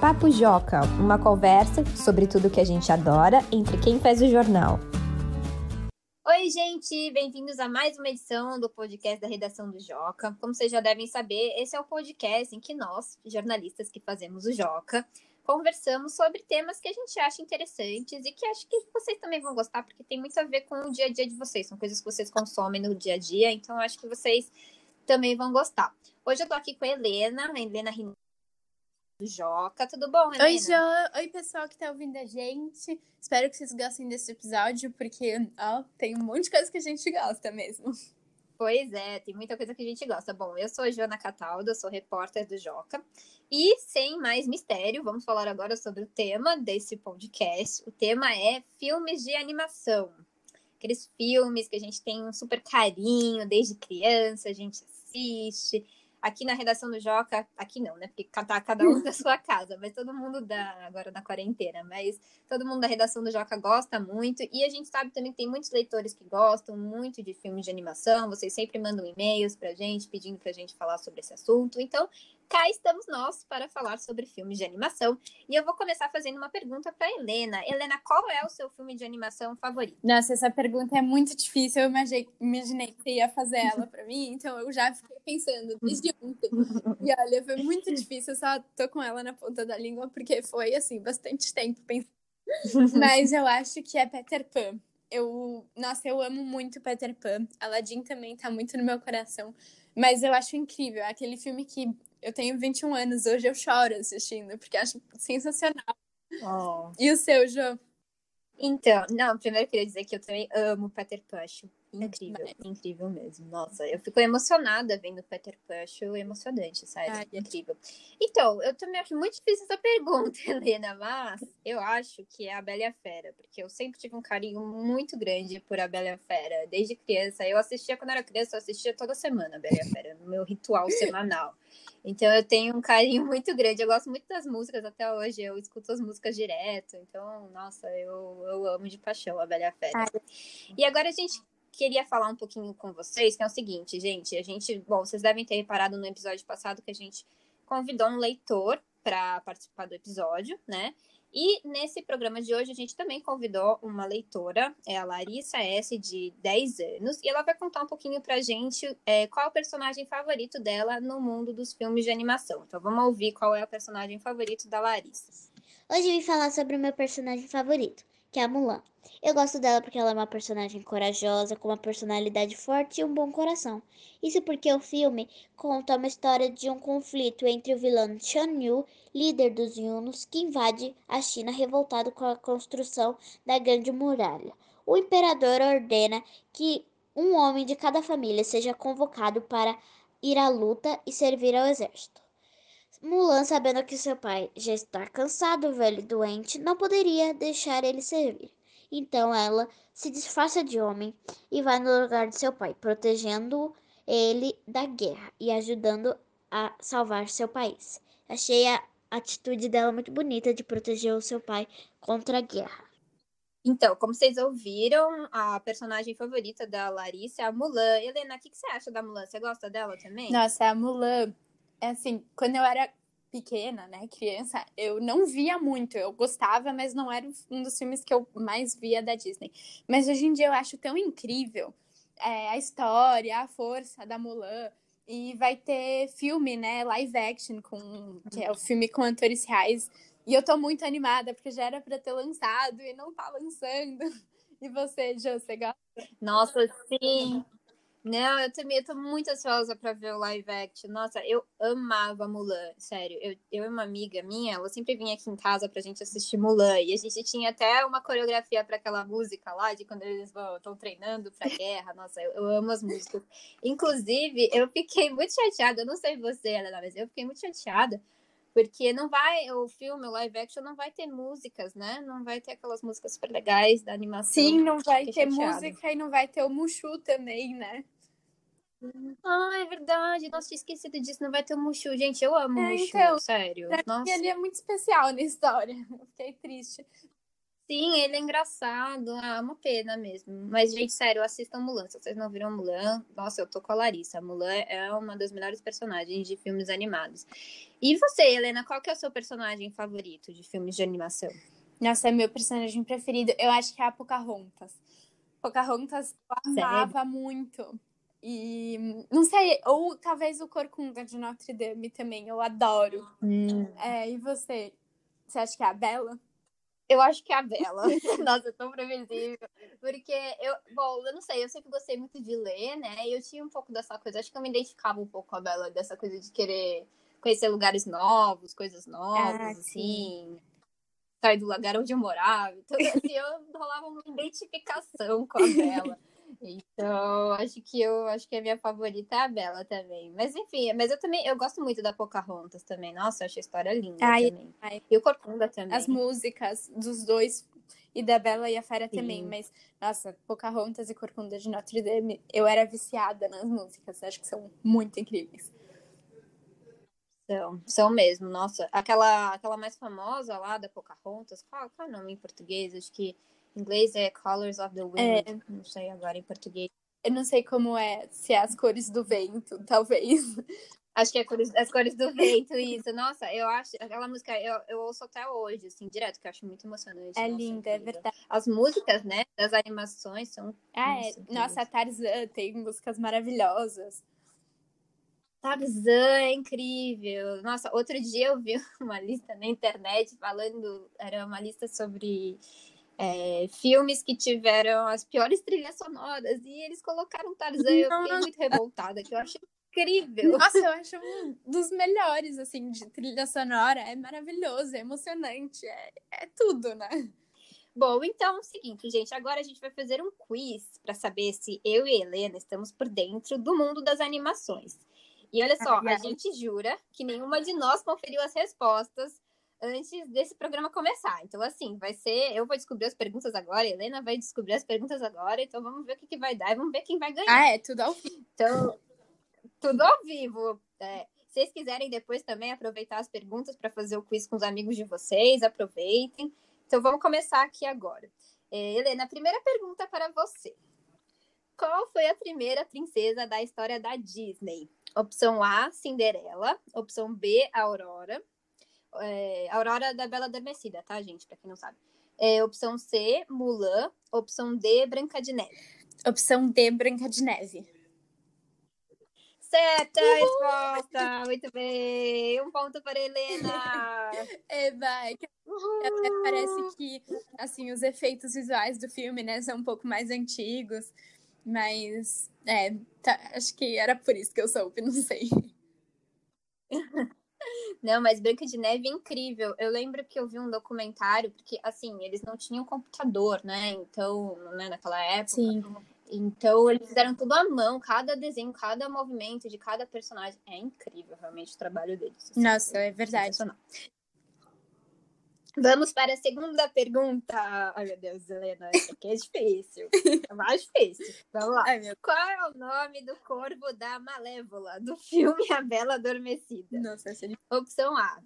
Papo Joca, uma conversa sobre tudo que a gente adora entre quem faz o jornal. Oi, gente, bem-vindos a mais uma edição do podcast da Redação do Joca. Como vocês já devem saber, esse é o podcast em que nós, jornalistas que fazemos o Joca, conversamos sobre temas que a gente acha interessantes e que acho que vocês também vão gostar, porque tem muito a ver com o dia a dia de vocês, são coisas que vocês consomem no dia a dia, então acho que vocês também vão gostar. Hoje eu tô aqui com a Helena, a Helena do Joca. Tudo bom, Helena? Oi, Jo. Oi, pessoal que tá ouvindo a gente. Espero que vocês gostem desse episódio, porque, ó, tem um monte de coisa que a gente gosta mesmo. Pois é, tem muita coisa que a gente gosta. Bom, eu sou a Joana Cataldo, sou repórter do Joca. E sem mais mistério, vamos falar agora sobre o tema desse podcast. O tema é filmes de animação. Aqueles filmes que a gente tem um super carinho desde criança, a gente assiste aqui na redação do Joca, aqui não, né? Porque tá cada um da sua casa, mas todo mundo da agora na quarentena, mas todo mundo da redação do Joca gosta muito e a gente sabe também que tem muitos leitores que gostam muito de filmes de animação, vocês sempre mandam e-mails pra gente pedindo pra gente falar sobre esse assunto. Então, cá estamos nós para falar sobre filmes de animação. E eu vou começar fazendo uma pergunta para Helena. Helena, qual é o seu filme de animação favorito? Nossa, essa pergunta é muito difícil. Eu imaginei, imaginei que você ia fazer ela para mim, então eu já fiquei pensando desde ontem. E olha, foi muito difícil, eu só tô com ela na ponta da língua, porque foi, assim, bastante tempo pensando. Mas eu acho que é Peter Pan. Eu, nossa, eu amo muito Peter Pan. Aladdin também tá muito no meu coração. Mas eu acho incrível. É aquele filme que eu tenho 21 anos, hoje eu choro assistindo, porque acho sensacional. Oh. E o seu, Jô? Então, não, primeiro eu queria dizer que eu também amo Peter Pan. Incrível, incrível mesmo. Nossa, eu fico emocionada vendo Peter Pan, acho emocionante, sério, Ai, incrível. Então, eu também acho muito difícil essa pergunta, Helena, mas eu acho que é a Bela e a Fera, porque eu sempre tive um carinho muito grande por a Bela e a Fera, desde criança. Eu assistia, quando era criança, eu assistia toda semana a Bela e a Fera, no meu ritual semanal. Então eu tenho um carinho muito grande. Eu gosto muito das músicas até hoje. Eu escuto as músicas direto. Então, nossa, eu, eu amo de paixão a Bela e a Fera. E agora a gente queria falar um pouquinho com vocês, que é o seguinte, gente. A gente, bom, vocês devem ter reparado no episódio passado que a gente convidou um leitor para participar do episódio, né? E nesse programa de hoje a gente também convidou uma leitora, é a Larissa S, de 10 anos, e ela vai contar um pouquinho pra gente é, qual é o personagem favorito dela no mundo dos filmes de animação. Então vamos ouvir qual é o personagem favorito da Larissa. Hoje eu vim falar sobre o meu personagem favorito que é a Mulan. Eu gosto dela porque ela é uma personagem corajosa, com uma personalidade forte e um bom coração. Isso porque o filme conta uma história de um conflito entre o vilão Shan Yu, líder dos Yunos, que invade a China revoltado com a construção da Grande Muralha. O imperador ordena que um homem de cada família seja convocado para ir à luta e servir ao exército. Mulan, sabendo que seu pai já está cansado, velho e doente, não poderia deixar ele servir. Então ela se disfarça de homem e vai no lugar de seu pai, protegendo ele da guerra e ajudando a salvar seu país. Achei a atitude dela muito bonita de proteger o seu pai contra a guerra. Então, como vocês ouviram, a personagem favorita da Larissa é a Mulan. Helena, o que, que você acha da Mulan? Você gosta dela também? Nossa, a Mulan é assim, quando eu era pequena, né, criança, eu não via muito. Eu gostava, mas não era um dos filmes que eu mais via da Disney. Mas hoje em dia eu acho tão incrível é, a história, a força da Mulan. E vai ter filme, né, live action, com, que é o filme com atores reais. E eu tô muito animada, porque já era pra ter lançado e não tá lançando. E você, Jô, você gosta? Nossa, sim! Não, eu também eu tô muito ansiosa pra ver o live action. Nossa, eu amava Mulan, sério. Eu, eu e uma amiga minha, ela sempre vinha aqui em casa pra gente assistir Mulan. E a gente tinha até uma coreografia para aquela música lá, de quando eles estão treinando pra guerra. Nossa, eu, eu, amo as músicas. Inclusive, eu fiquei muito chateada. Eu não sei você, Helena, mas eu fiquei muito chateada porque não vai, o filme, o live action, não vai ter músicas, né? Não vai ter aquelas músicas super legais da animação. Sim, não vai ter chateada. música e não vai ter o Mushu também, né? Ah, é verdade. Nossa, tinha esquecido disso. Não vai ter o Mushu. Gente, eu amo o é, Mushu, então, sério. Nossa. Ele é muito especial na história. Eu fiquei triste. Sim, ele é engraçado. Ah, uma pena mesmo. Mas, gente, sério, assistam Mulan. Se vocês não viram Mulan, nossa, eu tô com a Larissa. Mulan é uma das melhores personagens de filmes animados. E você, Helena, qual que é o seu personagem favorito de filmes de animação? Nossa, é meu personagem preferido. Eu acho que é a Pocahontas. Pocahontas eu amava muito. E não sei, ou talvez o Corcunda de Notre Dame também, eu adoro. Hum. É, e você? Você acha que é a Bela? Eu acho que é a Bela. Nossa, tão previsível. Porque eu, bom, eu não sei, eu sempre gostei muito de ler, né? E eu tinha um pouco dessa coisa, acho que eu me identificava um pouco com a Bela, dessa coisa de querer conhecer lugares novos, coisas novas, ah, assim. Sair do lugar onde eu morava. Então, assim, eu rolava uma identificação com a Bela. Então, acho que eu acho que a minha favorita é a Bela também. Mas enfim, mas eu também eu gosto muito da Pocahontas também. Nossa, eu acho a história linda ai, também. Ai. E o Corcunda também. As músicas dos dois e da Bela e a Fera Sim. também, mas nossa, Pocahontas e Corcunda de Notre Dame, eu era viciada nas músicas, acho que são muito incríveis. São, são mesmo, nossa. Aquela, aquela mais famosa lá da Pocahontas, qual, qual é o nome em português? Acho que em inglês é Colors of the Wind. É. Não sei agora em português. Eu não sei como é, se é as cores do vento, talvez. Acho que é cores, as cores do vento, isso. Nossa, eu acho. Aquela música eu, eu ouço até hoje, assim, direto, que eu acho muito emocionante. É nossa, linda, é verdade. As músicas, né, das animações são. Ah, é. Nossa, a Tarzan tem músicas maravilhosas. Tarzan é incrível. Nossa, outro dia eu vi uma lista na internet falando, era uma lista sobre é, filmes que tiveram as piores trilhas sonoras e eles colocaram Tarzan eu fiquei muito revoltada, que eu achei incrível. Nossa, eu acho um dos melhores, assim, de trilha sonora. É maravilhoso, é emocionante, é, é tudo, né? Bom, então é o seguinte, gente. Agora a gente vai fazer um quiz para saber se eu e Helena estamos por dentro do mundo das animações. E olha só, a gente jura que nenhuma de nós conferiu as respostas antes desse programa começar. Então, assim, vai ser. Eu vou descobrir as perguntas agora, a Helena vai descobrir as perguntas agora, então vamos ver o que, que vai dar e vamos ver quem vai ganhar. Ah, é, tudo ao vivo. Então, tudo ao vivo. É, se vocês quiserem depois também aproveitar as perguntas para fazer o quiz com os amigos de vocês, aproveitem. Então, vamos começar aqui agora. É, Helena, a primeira pergunta para você. Qual foi a primeira princesa da história da Disney? Opção A, Cinderela. Opção B, Aurora. É, Aurora da Bela Adormecida, tá, gente? Pra quem não sabe. É, opção C, Mulan. Opção D, Branca de Neve. Opção D, Branca de Neve. Certa Uhul! resposta! Muito bem! Um ponto para Helena! é, vai. Até parece que, assim, os efeitos visuais do filme, né, são um pouco mais antigos. Mas, é, tá, acho que era por isso que eu soube, não sei. Não, mas Branca de Neve é incrível. Eu lembro que eu vi um documentário, porque, assim, eles não tinham computador, né? Então, né, naquela época. Sim. Então, eles fizeram tudo à mão, cada desenho, cada movimento de cada personagem. É incrível, realmente, o trabalho deles. Assim, Nossa, é verdade. Vamos para a segunda pergunta. Ai, meu Deus, Helena, isso aqui é difícil. É mais difícil. Vamos lá. Ai, Qual é o nome do corvo da Malévola do filme A Bela Adormecida? Nossa, essa é Opção A,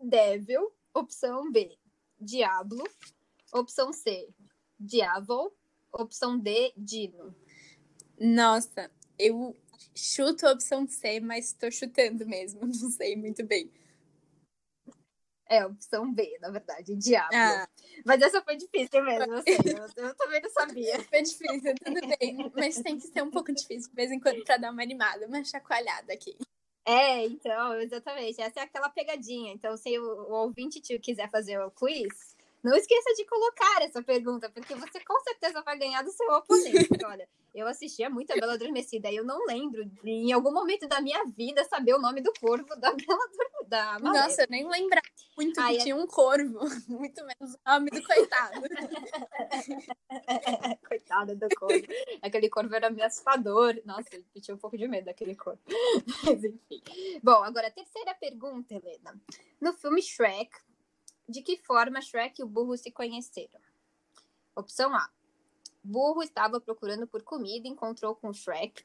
Devil. Opção B, Diablo. Opção C, Diabo. Opção D, Dino. Nossa, eu chuto a opção C, mas estou chutando mesmo, não sei muito bem. É opção B, na verdade, diabo. Ah. Mas essa foi difícil mesmo, eu sei. Eu, eu também não sabia. Foi difícil, tudo bem. Mas tem que ser um pouco difícil de vez em quando pra dar uma animada, uma chacoalhada aqui. É, então, exatamente. Essa é aquela pegadinha. Então, se o, o ouvinte quiser fazer o quiz, não esqueça de colocar essa pergunta, porque você com certeza vai ganhar do seu oponente. Olha, eu assistia muito a Bela Adormecida e eu não lembro de, em algum momento da minha vida, saber o nome do corvo da Bela da Nossa, eu nem lembrava muito Ai, que é... tinha um corvo, muito menos o nome do coitado. Coitada do corvo. Aquele corvo era ameaçador. Nossa, eu tinha um pouco de medo daquele corvo. Mas enfim. Bom, agora a terceira pergunta, Helena. No filme Shrek, de que forma Shrek e o burro se conheceram? Opção A. Burro estava procurando por comida e encontrou com Shrek.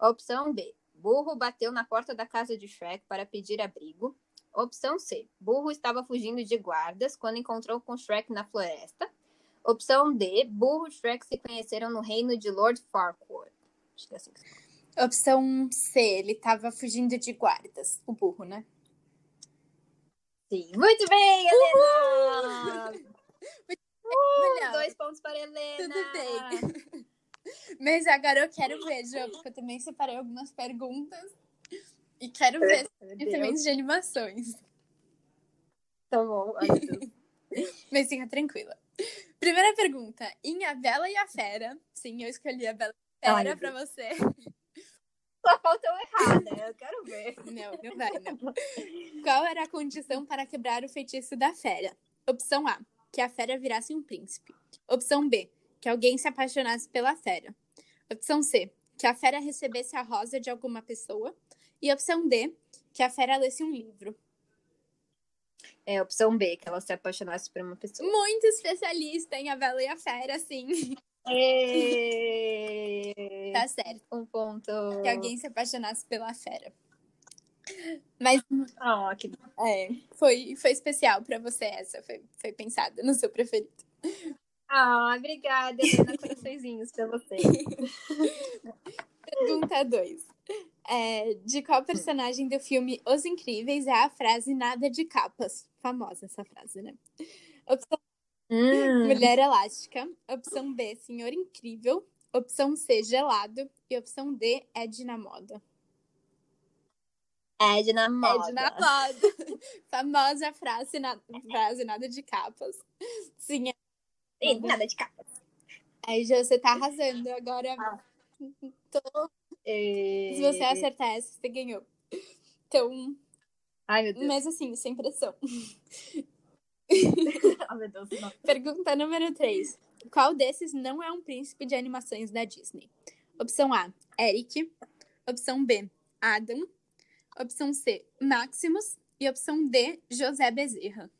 Opção B. Burro bateu na porta da casa de Shrek para pedir abrigo. Opção C. Burro estava fugindo de guardas quando encontrou com Shrek na floresta. Opção D. Burro e Shrek se conheceram no reino de Lord Farquaad. Acho que é assim. Opção C, ele tava fugindo de guardas. O burro, né? Sim. Muito bem, Helena! Uh, dois pontos para Helena. Tudo bem. Mas agora eu quero ver, Jo, porque eu também separei algumas perguntas. E quero ver Deus. de animações. Tá bom. Ai. Mas fica tranquila. Primeira pergunta. Em A Bela e a Fera. Sim, eu escolhi a Bela e a Ai, Fera meu pra você. Só falta eu errar, né? Eu quero ver. Não, não vai, não. Qual era a condição para quebrar o feitiço da fera? Opção A, que a fera virasse um príncipe. Opção B, que alguém se apaixonasse pela fera. Opção C, que a fera recebesse a rosa de alguma pessoa. E opção D, que a fera lesse um livro. É, opção B, que ela se apaixonasse por uma pessoa. Muito especialista em A Bela e a Fera, sim. Ê, Tá certo. Um ponto. Que alguém se apaixonasse pela fera. Mas Ah, que é, foi, foi especial pra você essa. Foi, foi pensada no seu preferido. Ah, obrigada, Helena. Coraçõezinhos pra você. Pergunta 2. De qual personagem do filme Os Incríveis é a frase nada de capas? Famosa essa frase, né? Opção Hum, Mulher Elástica. Opção B, Senhor Incrível. Opção C, Gelado. E opção D, Ed na Moda. Ed na moda. Ed na Moda. Famosa frase, na, frase nada de capas. Sim, Sim, nada de capa. aí você tá arrasando. Agora, tô- Ê, se você acertar essa, você ganhou. Então, Ai, meu Deus. mas assim, sem pressão. Ai, meu Deus. Não. Pergunta número 3. Qual desses não é um príncipe de animações da Disney? Opção A, Eric. Opção B, Adam. Opção C, Maximus. E opção D, José Bezerra.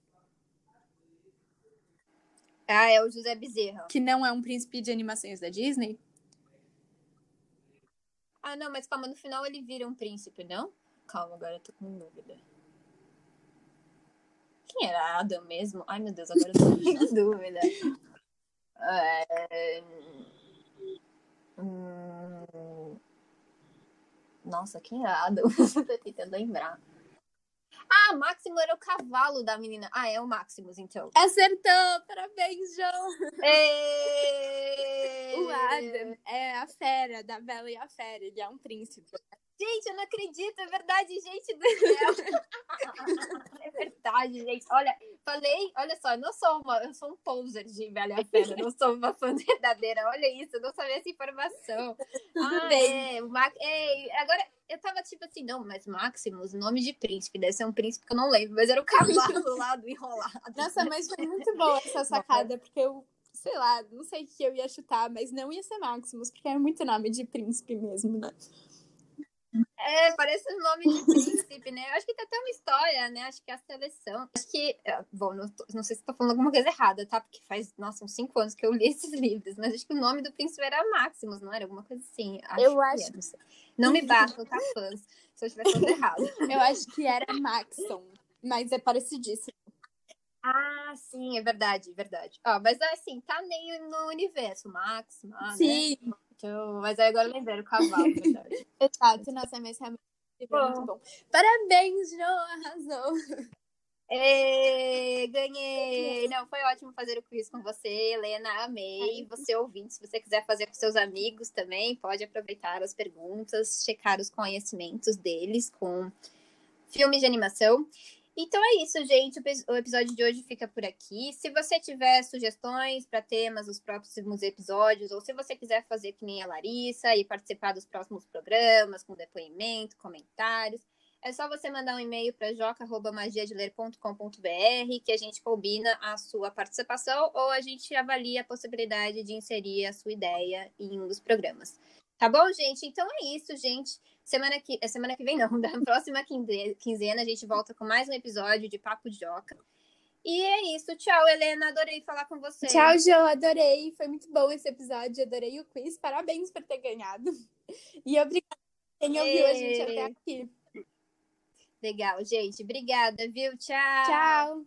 Ah, é o José Bezerra. Que não é um príncipe de animações da Disney? Ah, não, mas calma, no final ele vira um príncipe, não? Calma, agora eu tô com dúvida. Quem era Adam mesmo? Ai, meu Deus, agora eu tô com dúvida. É... hum, Nossa, quem era Adam? Eu tô tentando lembrar. Ah, Máximo era o cavalo da menina. Ah, é o Maximus, então. Acertou! Parabéns, João! Ê! O Adam é a fera da Bela e a Fera. Ele é um príncipe. Gente, eu não acredito, é verdade, gente do céu. é verdade, gente. Olha, falei, olha só, eu não sou uma, eu sou um poser de velha fera, eu não sou uma fã verdadeira. Olha isso, eu não sabia essa informação. ah, bem. É, o Max, é, agora eu tava tipo assim, não, mas Maximus, nome de príncipe, deve ser um príncipe que eu não lembro, mas era o cavalo lá do enrolado. Nossa, mas foi muito boa essa sacada, porque eu, sei lá, não sei o que eu ia chutar, mas não ia ser Maximus, porque é muito nome de príncipe mesmo, né? É, parece um nome de príncipe, né? Eu acho que tem até uma história, né? Acho que é a seleção. Acho que. é, Bom, não, tô- não sei se tô falando alguma coisa errada, tá? Porque faz, nossa, uns cinco anos que eu li esses livros, mas acho que o nome do príncipe era Maximus, não era? Alguma coisa assim. Eu que acho. é, não. Não me batam, tá, fãs? Se eu estiver falando errado. Eu acho que era Maxon, mas é parecidíssimo. Ah, sim, é verdade, verdade. Ó, mas assim, tá meio no universo, Max, Max, né? Sim, Então, mas aí agora eu lembrei o cavalo, verdade. exato. Nossa, mas realmente foi muito bom. Parabéns, Jo, arrasou. Ê, ganhei! Não, foi ótimo fazer o quiz com você, Helena. Amei. Você ouvinte, se você quiser fazer com seus amigos também, pode aproveitar as perguntas, checar os conhecimentos deles com filmes de animação. Então é isso, gente. O epi- O episódio de hoje fica por aqui. Se você tiver sugestões para temas dos próximos episódios, ou se você quiser fazer que nem a Larissa e participar dos próximos programas com depoimento, comentários, é só você mandar um e-mail para joca.magiadeler.com.br que a gente combina a sua participação ou a gente avalia a possibilidade de inserir a sua ideia em um dos programas. Tá bom, gente? Então é isso, gente. Semana que, é semana que vem, não, da próxima quinze- quinzena a gente volta com mais um episódio de Papo de Joca. E é isso. Tchau, Helena. Adorei falar com você. Tchau, Jo, adorei. Foi muito bom esse episódio, adorei o quiz. Parabéns por ter ganhado. E obrigada quem ouviu a gente até aqui. Legal, gente. Obrigada, viu? Tchau. Tchau.